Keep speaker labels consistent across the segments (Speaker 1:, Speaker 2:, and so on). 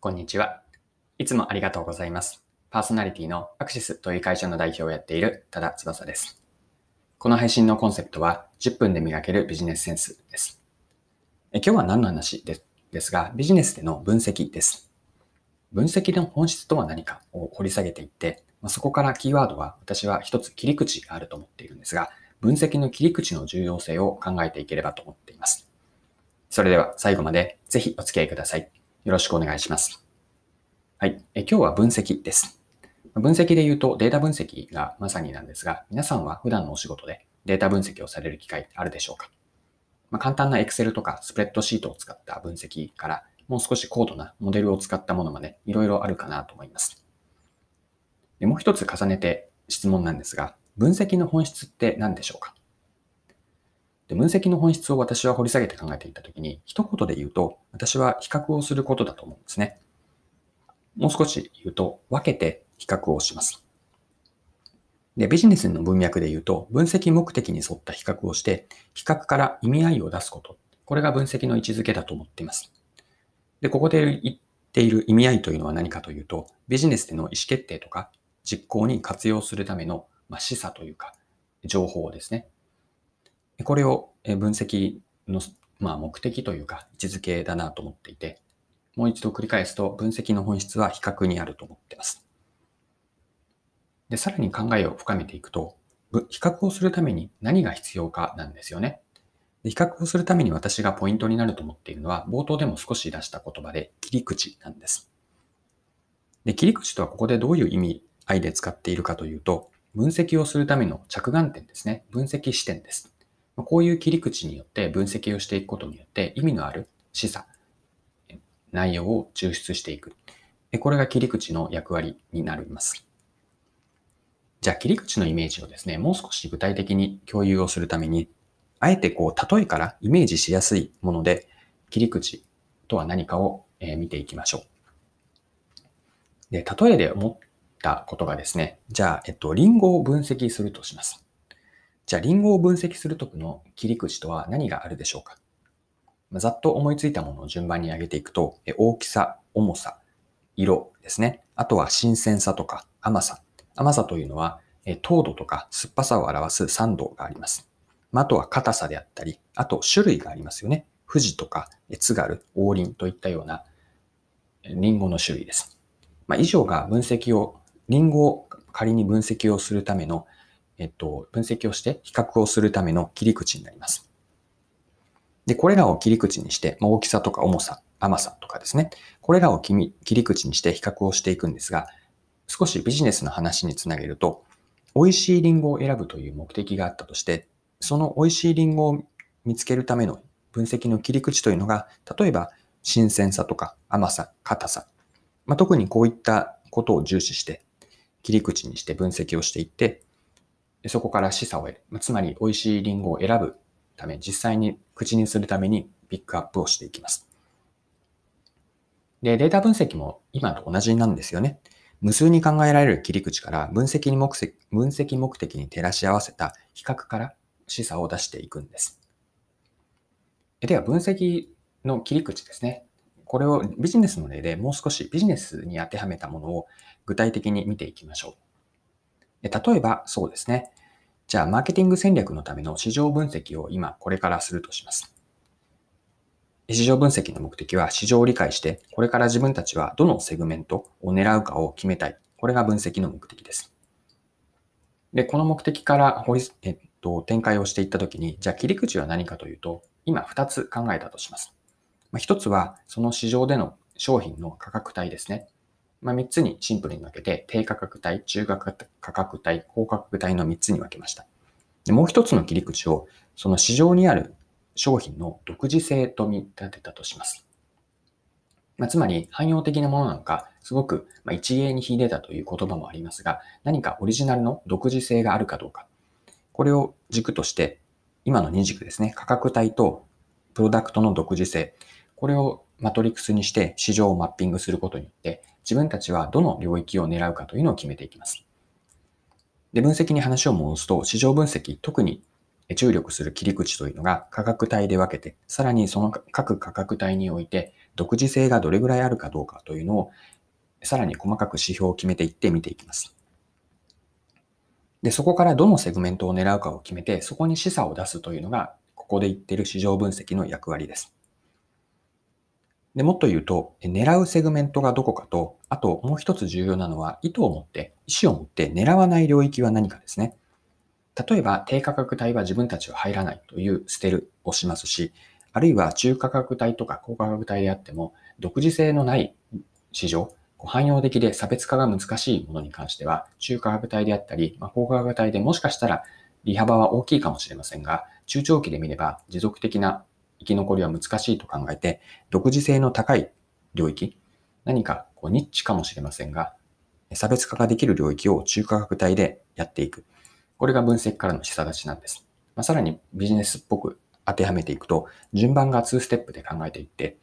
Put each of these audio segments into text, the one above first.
Speaker 1: こんにちは。いつもありがとうございます。パーソナリティのアクシスという会社の代表をやっている多田翼です。この配信のコンセプトは10分で磨けるビジネスセンスです。え今日は何の話ですが、ビジネスでの分析です。分析の本質とは何かを掘り下げていって、まそこからキーワードは私は一つ切り口があると思っているんですが、分析の切り口の重要性を考えていければと思っています。それでは最後までぜひお付き合いください。よろしくお願いします。はい。え今日は分析です。分析で言うとデータ分析がまさになんですが、皆さんは普段のお仕事でデータ分析をされる機会あるでしょうか、まあ、簡単な Excel とかスプレッドシートを使った分析から、もう少し高度なモデルを使ったものまでいろいろあるかなと思います。でもう一つ重ねて質問なんですが、分析の本質って何でしょうか？で分析の本質を私は掘り下げて考えていたときに、一言で言うと、私は比較をすることだと思うんですね。もう少し言うと、分けて比較をします。で、ビジネスの文脈で言うと、分析目的に沿った比較をして、比較から意味合いを出すこと。これが分析の位置づけだと思っています。で、ここで言っている意味合いというのは何かというと、ビジネスでの意思決定とか実行に活用するための、まあ、示唆というか、情報をですね。これを分析の、まあ、目的というか位置づけだなと思っていて、もう一度繰り返すと分析の本質は比較にあると思っています。で、さらに考えを深めていくと、比較をするために何が必要かなんですよね。比較をするために私がポイントになると思っているのは、冒頭でも少し出した言葉で切り口なんです。で、切り口とはここでどういう意味合いで使っているかというと、分析をするための着眼点ですね。分析視点です。こういう切り口によって分析をしていくことによって意味のある示唆、内容を抽出していく。これが切り口の役割になります。じゃあ切り口のイメージをですね、もう少し具体的に共有をするために、あえてこう、例えからイメージしやすいもので、切り口とは何かを見ていきましょう。で、例えで思ったことがですね、じゃあ、えっと、リンゴを分析するとします。じゃあ、リンゴを分析するときの切り口とは何があるでしょうか？ざっと思いついたものを順番に上げていくと、大きさ、重さ、色ですね。あとは新鮮さとか甘さ。甘さというのは、糖度とか酸っぱさを表す酸度があります。あとは硬さであったり、あと種類がありますよね。富士とか津軽、王林といったようなリンゴの種類です。まあ、以上が分析を、リンゴを仮に分析をするためのえっと、分析をして比較をするための切り口になります。で、これらを切り口にして、まあ、大きさとか重さ、甘さとかですね。これらを切り口にして比較をしていくんですが、少しビジネスの話につなげると、美味しいリンゴを選ぶという目的があったとして、その美味しいリンゴを見つけるための分析の切り口というのが、例えば新鮮さとか甘さ、硬さ、まあ、特にこういったことを重視して切り口にして分析をしていって、そこから示唆を得る。つまり、美味しいリンゴを選ぶため、実際に口にするためにピックアップをしていきます。で、データ分析も今と同じなんですよね。無数に考えられる切り口から分析に目的分析目的に照らし合わせた比較から示唆を出していくんです。では、分析の切り口ですね。これをビジネスの例でもう少しビジネスに当てはめたものを具体的に見ていきましょう。例えば、そうですね。じゃあ、マーケティング戦略のための市場分析を今、これからするとします。市場分析の目的は市場を理解して、これから自分たちはどのセグメントを狙うかを決めたい。これが分析の目的です。で、この目的から、えっと、展開をしていったときに、じゃあ切り口は何かというと、今2つ考えたとします。まあ、1つは、その市場での商品の価格帯ですね。まあ、3つにシンプルに分けて、低価格帯、中価格帯、高価格帯の3つに分けました。でもう一つの切り口を、その市場にある商品の独自性と見立てたとします。まあ、つまり、汎用的なものなのか、すごく一芸に秀でたという言葉もありますが、何かオリジナルの独自性があるかどうか。これを軸として、今の2軸ですね、価格帯とプロダクトの独自性。これをマトリックスにして市場をマッピングすることによって、自分たちはどの領域を狙うかというのを決めていきます。で、分析に話を戻すと、市場分析、特に注力する切り口というのが価格帯で分けて、さらにその各価格帯において、独自性がどれぐらいあるかどうかというのを、さらに細かく指標を決めていって見ていきます。で、そこからどのセグメントを狙うかを決めて、そこに示唆を出すというのが、ここで言っている市場分析の役割です。で、もっと言うと、狙うセグメントがどこかと、あともう一つ重要なのは、意図を持って、意思を持って狙わない領域は何かですね。例えば、低価格帯は自分たちは入らないという捨てるをしますし、あるいは中価格帯とか高価格帯であっても、独自性のない市場、汎用的で差別化が難しいものに関しては、中価格帯であったり、ま、高価格帯でもしかしたら利幅は大きいかもしれませんが、中長期で見れば持続的な生き残りは難しいと考えて、独自性の高い領域、何かこうニッチかもしれませんが、差別化ができる領域を中価格帯でやっていく。これが分析からの示唆立ちなんです。まあ、さらにビジネスっぽく当てはめていくと、順番が2ステップで考えていって、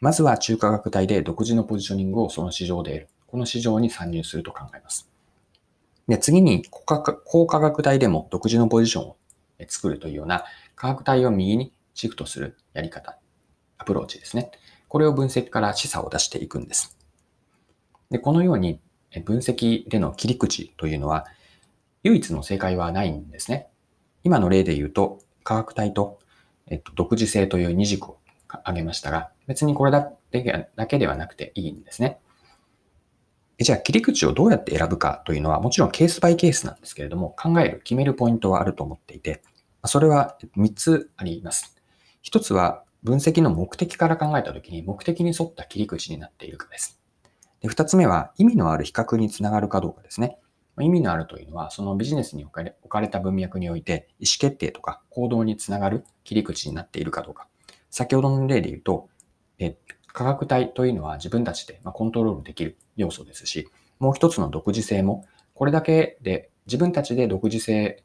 Speaker 1: まずは中価格帯で独自のポジショニングをその市場で得る。この市場に参入すると考えます。で次に高価格帯でも独自のポジションを作るというような価格帯を右にシフトするやり方、アプローチですね。これを分析から示唆を出していくんです。で、このように分析での切り口というのは、唯一の正解はないんですね。今の例で言うと、価格帯と、えっと、独自性という二軸を挙げましたが、別にこれだけではなくていいんですね。じゃあ切り口をどうやって選ぶかというのはもちろんケースバイケースなんですけれども考える、決めるポイントはあると思っていて、それは3つあります。一つは分析の目的から考えたときに目的に沿った切り口になっているかです。で二つ目は意味のある比較につながるかどうかですね。意味のあるというのは、そのビジネスに置かれた文脈において意思決定とか行動につながる切り口になっているかどうか。先ほどの例で言うと、え価格帯というのは自分たちでコントロールできる要素ですし、もう一つの独自性も、これだけで自分たちで独自性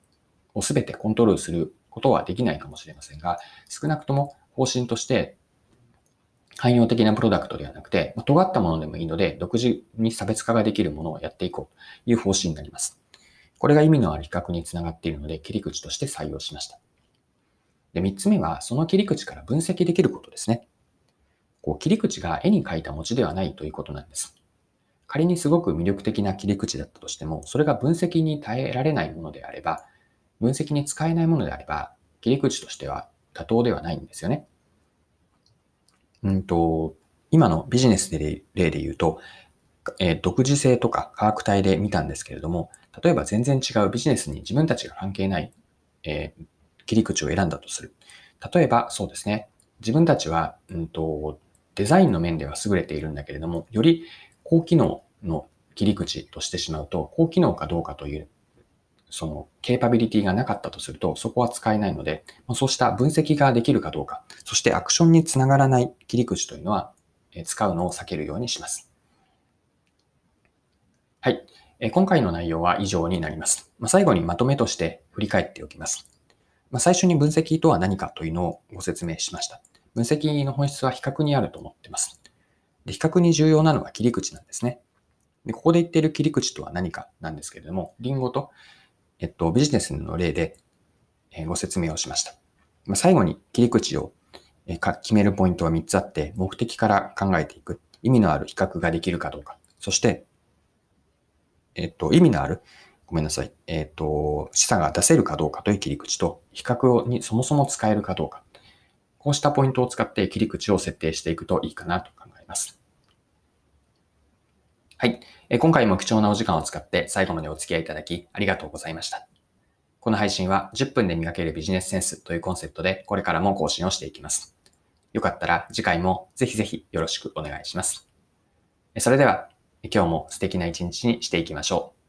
Speaker 1: を全てコントロールすることはできないかもしれませんが、少なくとも方針として汎用的なプロダクトではなくて、ま尖ったものでもいいので、独自に差別化ができるものをやっていこうという方針になります。これが意味のある比較につながっているので、切り口として採用しました。で、三つ目は、その切り口から分析できることですね。こう切り口が絵に描いた餅ではないということなんです。仮にすごく魅力的な切り口だったとしても、それが分析に耐えられないものであれば、分析に使えないものであれば、切り口としては妥当ではないんですよね。うんと、今のビジネスで例で言うと、えー、独自性とか価格帯で見たんですけれども、例えば全然違うビジネスに自分たちが関係ない、えー、切り口を選んだとする。例えばそうですね、自分たちは、うんと、デザインの面では優れているんだけれども、より高機能の切り口としてしまうと、高機能かどうかというそのケーパビリティがなかったとすると、そこは使えないので、そうした分析ができるかどうか、そしてアクションにつながらない切り口というのは、使うのを避けるようにします。はい。今回の内容は以上になります。最後にまとめとして振り返っておきます。最初に分析とは何かというのをご説明しました。分析の本質は比較にあると思っています。で比較に重要なのは切り口なんですね。でここで言っている切り口とは何かなんですけれども、リンゴとえっと、ビジネスの例でご説明をしました。ま最後に切り口を決めるポイントは3つあって、目的から考えていく。意味のある比較ができるかどうか。そして、えっと、意味のある、ごめんなさい。えっと、示唆が出せるかどうかという切り口と、比較にそもそも使えるかどうか。こうしたポイントを使って切り口を設定していくといいかなと考えます。はい。今回も貴重なお時間を使って最後までお付き合いいただきありがとうございました。この配信は10分で磨けるビジネスセンスというコンセプトでこれからも更新をしていきます。よかったら次回もぜひぜひよろしくお願いします。それでは今日も素敵な一日にしていきましょう。